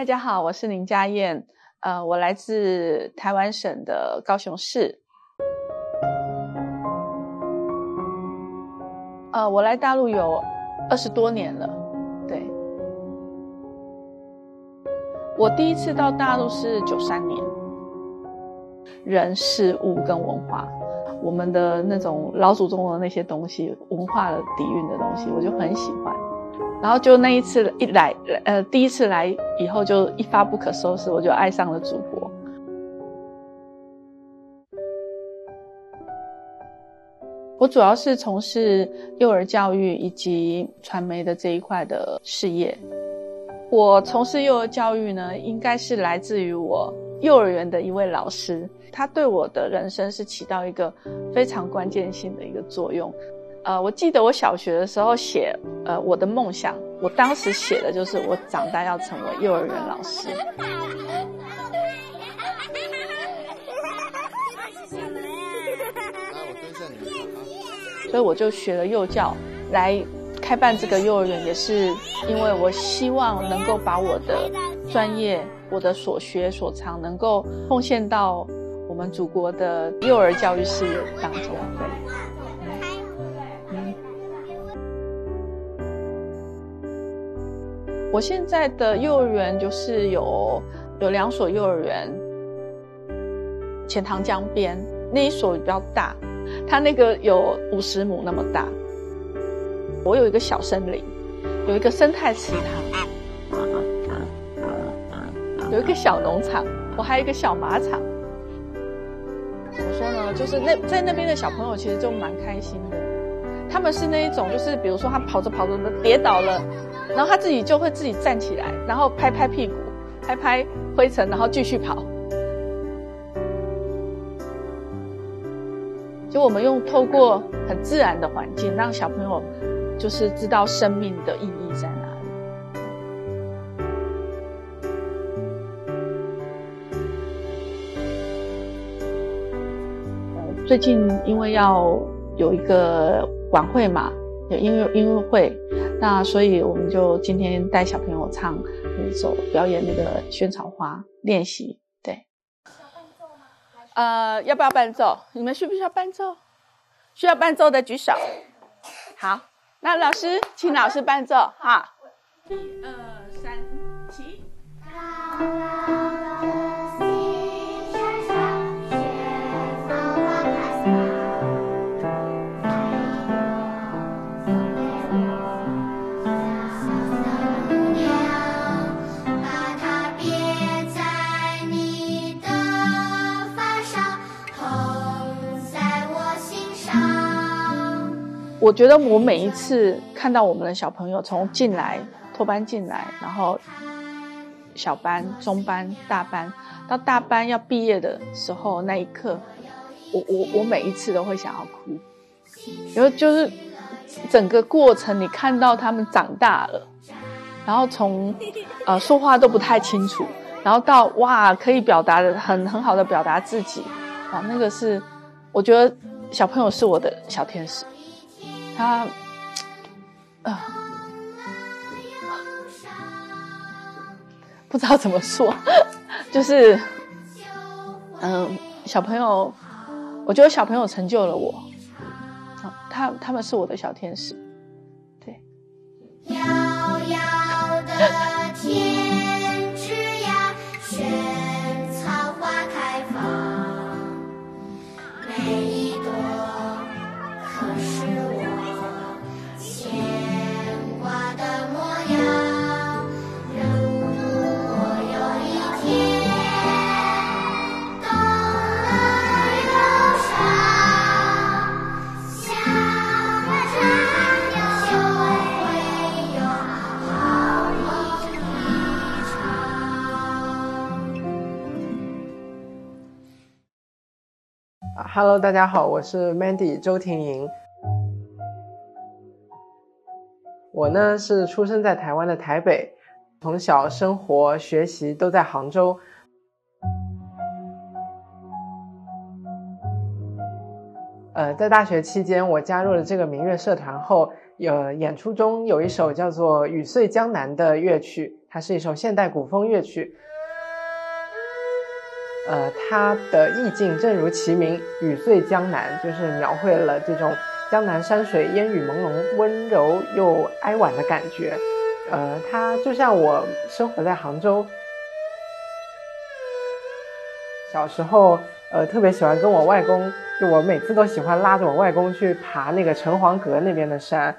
大家好，我是林佳燕，呃，我来自台湾省的高雄市，呃，我来大陆有二十多年了，对，我第一次到大陆是九三年，人事物跟文化，我们的那种老祖宗的那些东西，文化的底蕴的东西，我就很喜欢。然后就那一次一来，呃，第一次来以后就一发不可收拾，我就爱上了祖国。我主要是从事幼儿教育以及传媒的这一块的事业。我从事幼儿教育呢，应该是来自于我幼儿园的一位老师，他对我的人生是起到一个非常关键性的一个作用。呃，我记得我小学的时候写，呃，我的梦想，我当时写的就是我长大要成为幼儿园老师。所以我就学了幼教，来开办这个幼儿园，也是因为我希望能够把我的专业、我的所学所长，能够奉献到我们祖国的幼儿教育事业当中。对。我现在的幼儿园就是有有两所幼儿园，钱塘江边那一所比较大，它那个有五十亩那么大。我有一个小森林，有一个生态池塘，有一个小农场，我还有一个小马场。怎么说呢？就是那在那边的小朋友其实就蛮开心的，他们是那一种，就是比如说他跑着跑着跌倒了。然后他自己就会自己站起来，然后拍拍屁股，拍拍灰尘，然后继续跑。就我们用透过很自然的环境，让小朋友就是知道生命的意义在哪里。呃，最近因为要有一个晚会嘛，有音乐音乐会。那所以我们就今天带小朋友唱一首表演那个萱草花练习，对。呃，要不要伴奏？你们需不需要伴奏？需要伴奏的举手。好，那老师，请老师伴奏哈。一二我觉得我每一次看到我们的小朋友从进来托班进来，然后小班、中班、大班到大班要毕业的时候那一刻，我我我每一次都会想要哭，然后就是整个过程你看到他们长大了，然后从呃说话都不太清楚，然后到哇可以表达的很很好的表达自己，啊那个是我觉得小朋友是我的小天使。他，啊，不知道怎么说，就是，嗯，小朋友，我觉得小朋友成就了我，啊，他他们是我的小天使，对。遥遥的天 Hello，大家好，我是 Mandy 周婷莹。我呢是出生在台湾的台北，从小生活学习都在杭州。呃，在大学期间，我加入了这个民乐社团后，有演出中有一首叫做《雨碎江南》的乐曲，它是一首现代古风乐曲。呃，它的意境正如其名，雨碎江南，就是描绘了这种江南山水烟雨朦胧、温柔又哀婉的感觉。呃，它就像我生活在杭州，小时候呃特别喜欢跟我外公，就我每次都喜欢拉着我外公去爬那个城隍阁那边的山。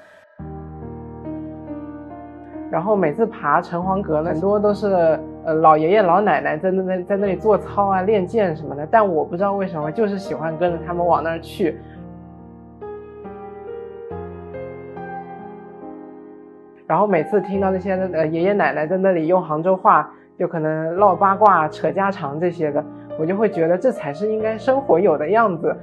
然后每次爬城隍阁，很多都是呃老爷爷老奶奶在那在在那里做操啊、练剑什么的。但我不知道为什么，就是喜欢跟着他们往那儿去。然后每次听到那些呃爷爷奶奶在那里用杭州话，就可能唠八卦、扯家常这些的，我就会觉得这才是应该生活有的样子。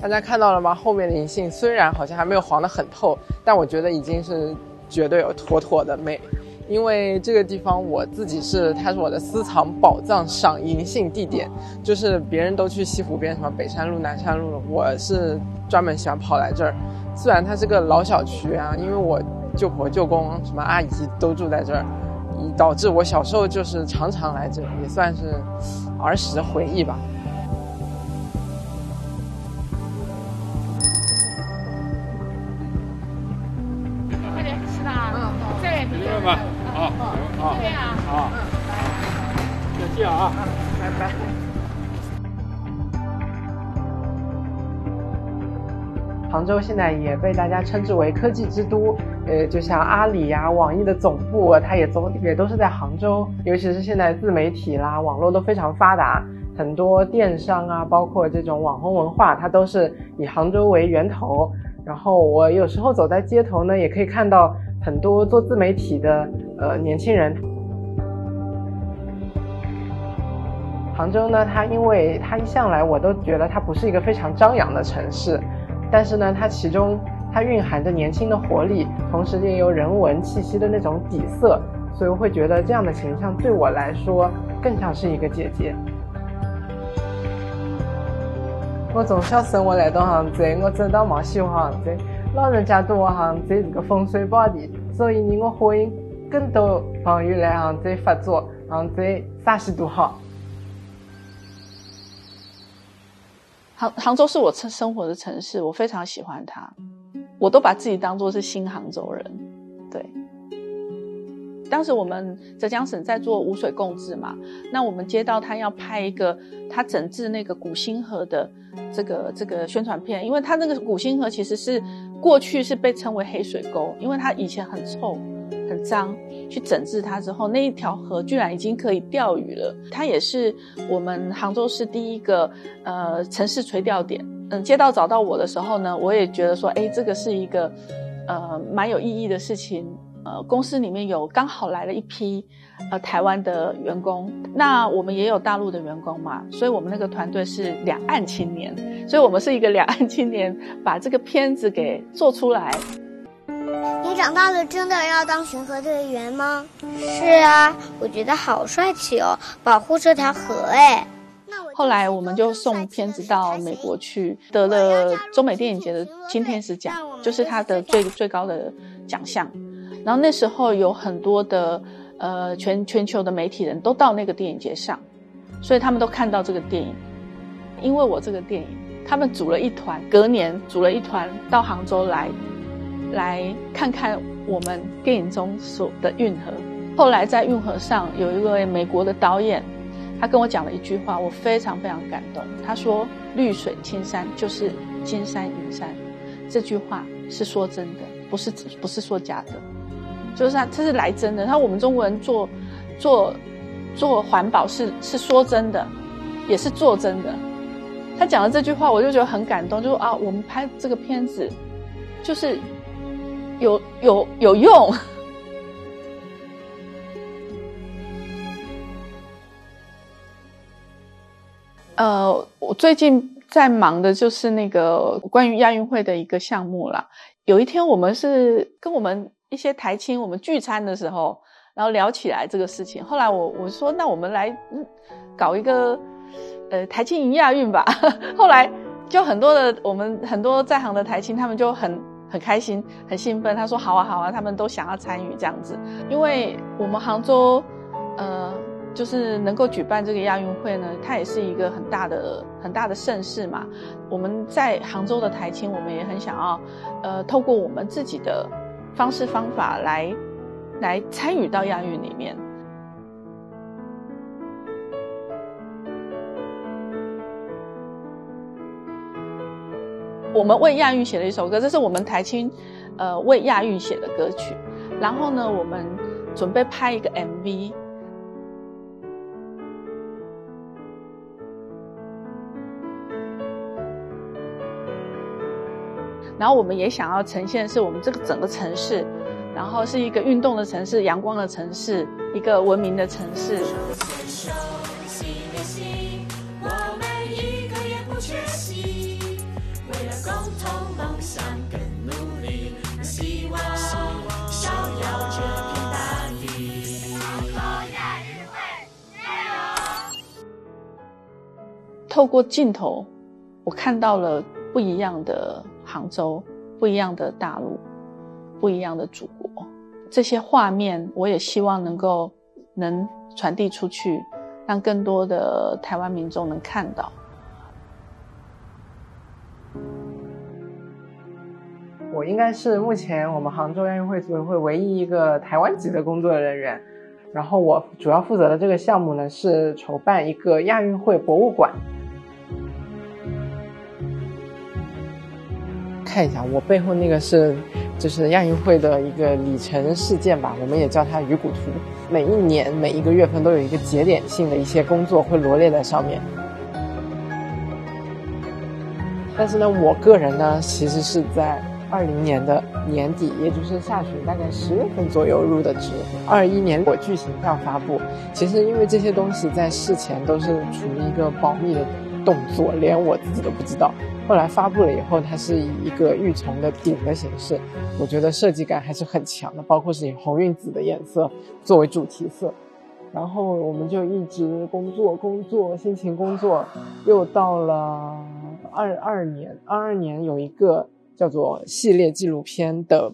大家看到了吗？后面的银杏虽然好像还没有黄得很透，但我觉得已经是绝对有妥妥的美。因为这个地方我自己是，它是我的私藏宝藏赏银杏地点。就是别人都去西湖边，什么北山路、南山路了，我是专门喜欢跑来这儿。虽然它是个老小区啊，因为我舅婆、舅公、什么阿姨都住在这儿，导致我小时候就是常常来这，也算是儿时回忆吧。啊，拜拜。杭州现在也被大家称之为科技之都，呃，就像阿里呀、网易的总部，它也总也都是在杭州。尤其是现在自媒体啦、网络都非常发达，很多电商啊，包括这种网红文化，它都是以杭州为源头。然后我有时候走在街头呢，也可以看到很多做自媒体的呃年轻人。杭州呢，它因为它一向来我都觉得它不是一个非常张扬的城市，但是呢，它其中它蕴含着年轻的活力，同时也有人文气息的那种底色，所以我会觉得这样的形象对我来说更像是一个姐姐。我从小生活来到杭州，我真的蛮喜欢杭州，老人家都话杭州是个风水宝地，所以呢，我欢迎更多朋友来杭州发作，杭州啥西都好。杭杭州是我生生活的城市，我非常喜欢它，我都把自己当做是新杭州人。对，当时我们浙江省在做污水共治嘛，那我们接到他要拍一个他整治那个古星河的这个这个宣传片，因为他那个古星河其实是过去是被称为黑水沟，因为它以前很臭。很脏，去整治它之后，那一条河居然已经可以钓鱼了。它也是我们杭州市第一个呃城市垂钓点。嗯，街道找到我的时候呢，我也觉得说，哎，这个是一个呃蛮有意义的事情。呃，公司里面有刚好来了一批呃台湾的员工，那我们也有大陆的员工嘛，所以我们那个团队是两岸青年，所以我们是一个两岸青年把这个片子给做出来。你长大了真的要当巡河队员吗？是啊，我觉得好帅气哦，保护这条河哎。后来我们就送片子到美国去，得了中美电影节的金天使奖，就是他的最最高的奖项。然后那时候有很多的呃全全球的媒体人都到那个电影节上，所以他们都看到这个电影。因为我这个电影，他们组了一团，隔年组了一团到杭州来。来看看我们电影中所的运河。后来在运河上有一位美国的导演，他跟我讲了一句话，我非常非常感动。他说：“绿水青山就是金山银山。”这句话是说真的，不是不是说假的，就是他他是来真的。他我们中国人做做做环保是是说真的，也是做真的。他讲了这句话，我就觉得很感动。就说啊，我们拍这个片子就是。有有有用。呃，我最近在忙的就是那个关于亚运会的一个项目啦。有一天，我们是跟我们一些台青，我们聚餐的时候，然后聊起来这个事情。后来我我说，那我们来搞一个呃台青迎亚运吧。后来就很多的我们很多在行的台青，他们就很很开心、很兴奋。他说好啊好啊，他们都想要参与这样子，因为我们杭州呃。就是能够举办这个亚运会呢，它也是一个很大的、很大的盛事嘛。我们在杭州的台青，我们也很想要，呃，透过我们自己的方式方法来，来参与到亚运里面。我们为亚运写了一首歌，这是我们台青，呃，为亚运写的歌曲。然后呢，我们准备拍一个 MV。然后我们也想要呈现是我们这个整个城市，然后是一个运动的城市、阳光的城市、一个文明的城市。透过镜头，我看到了不一样的。杭州不一样的大陆，不一样的祖国，这些画面我也希望能够能传递出去，让更多的台湾民众能看到。我应该是目前我们杭州亚运会组委会唯一一个台湾籍的工作人员，然后我主要负责的这个项目呢是筹办一个亚运会博物馆。看一下，我背后那个是，就是亚运会的一个里程事件吧，我们也叫它鱼骨图。每一年每一个月份都有一个节点性的一些工作会罗列在上面。但是呢，我个人呢，其实是在二零年的年底，也就是下旬大概十月份左右入的职。二一年我剧情上发布，其实因为这些东西在事前都是处于一个保密的动作，连我自己都不知道。后来发布了以后，它是以一个玉琮的顶的形式，我觉得设计感还是很强的，包括是以红晕紫的颜色作为主题色。然后我们就一直工作工作，辛勤工作，又到了二二年，二二年有一个叫做系列纪录片的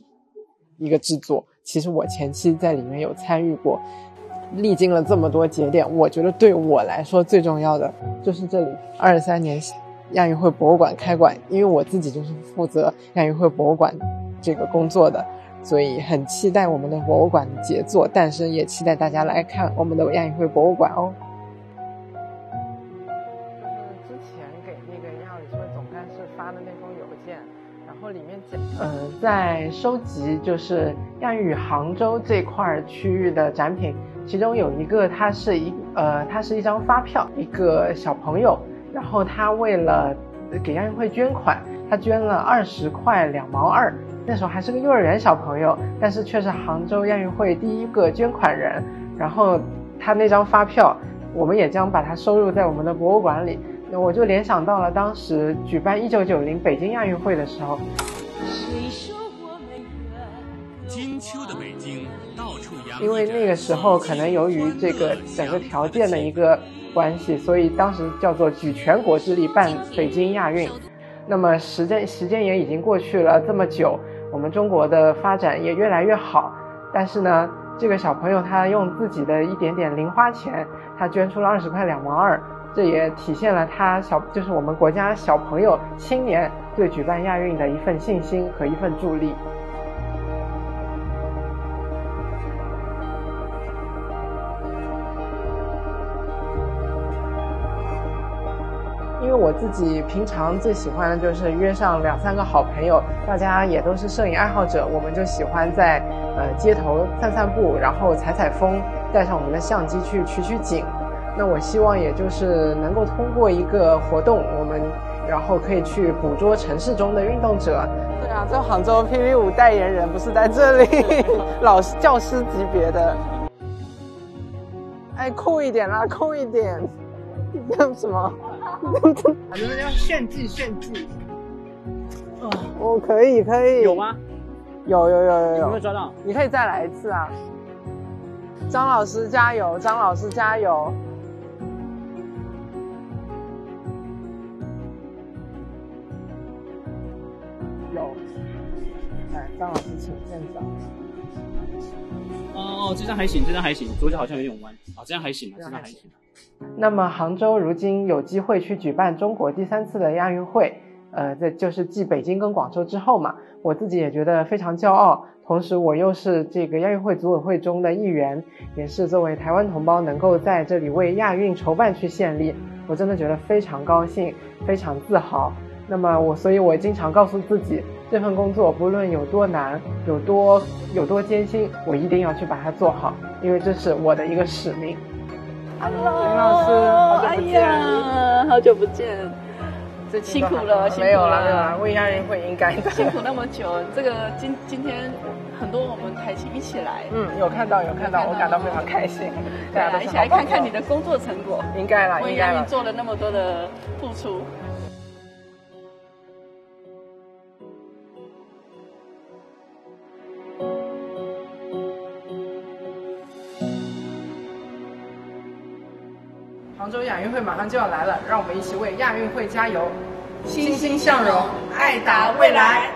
一个制作，其实我前期在里面有参与过。历经了这么多节点，我觉得对我来说最重要的就是这里二三年。亚运会博物馆开馆，因为我自己就是负责亚运会博物馆这个工作的，所以很期待我们的博物馆杰作诞生，也期待大家来看我们的亚运会博物馆哦。就是之前给那个亚运会总干事发的那封邮件，然后里面讲，呃，在收集就是亚运杭州这块区域的展品，其中有一个，它是一呃，它是一张发票，一个小朋友。然后他为了给亚运会捐款，他捐了二十块两毛二。那时候还是个幼儿园小朋友，但是却是杭州亚运会第一个捐款人。然后他那张发票，我们也将把它收入在我们的博物馆里。那我就联想到了当时举办一九九零北京亚运会的时候。谁说秋的北京，到处因为那个时候可能由于这个整个条件的一个。关系，所以当时叫做举全国之力办北京亚运。那么时间时间也已经过去了这么久，我们中国的发展也越来越好。但是呢，这个小朋友他用自己的一点点零花钱，他捐出了二十块两毛二，这也体现了他小就是我们国家小朋友青年对举办亚运的一份信心和一份助力。自己平常最喜欢的就是约上两三个好朋友，大家也都是摄影爱好者，我们就喜欢在呃街头散散步，然后采采风，带上我们的相机去取取景。那我希望也就是能够通过一个活动，我们然后可以去捕捉城市中的运动者。对啊，这杭州 PV 五代言人不是在这里，老师教师级别的。哎，酷一点啦，酷一点，要什么？反正要炫技炫技。哦，我可以可以。有吗？有有有有有。有没有抓到？你可以再来一次啊。张老师加油！张老师加油！有，来，张老师请鉴赏。哦哦，这张还行，这张还行，左脚好像有点弯。啊，这样还行啊，这张还行。那么杭州如今有机会去举办中国第三次的亚运会，呃，这就是继北京跟广州之后嘛，我自己也觉得非常骄傲。同时，我又是这个亚运会组委会中的一员，也是作为台湾同胞能够在这里为亚运筹办去献力，我真的觉得非常高兴，非常自豪。那么我，所以我经常告诉自己，这份工作不论有多难，有多有多艰辛，我一定要去把它做好，因为这是我的一个使命。Hello，林老师，好久不见，哎呀，好久不见，这辛苦了，辛苦没有了，没有了了，为亚运会应该的。辛苦那么久，这个今今天很多我们台庆一起来，嗯，有看到，有看到，我感到非常开心。对啊，一起来看看你的工作成果，应该了，为应该了。亚运做了那么多的付出。杭州亚运会马上就要来了，让我们一起为亚运会加油，欣欣向荣，爱达未来。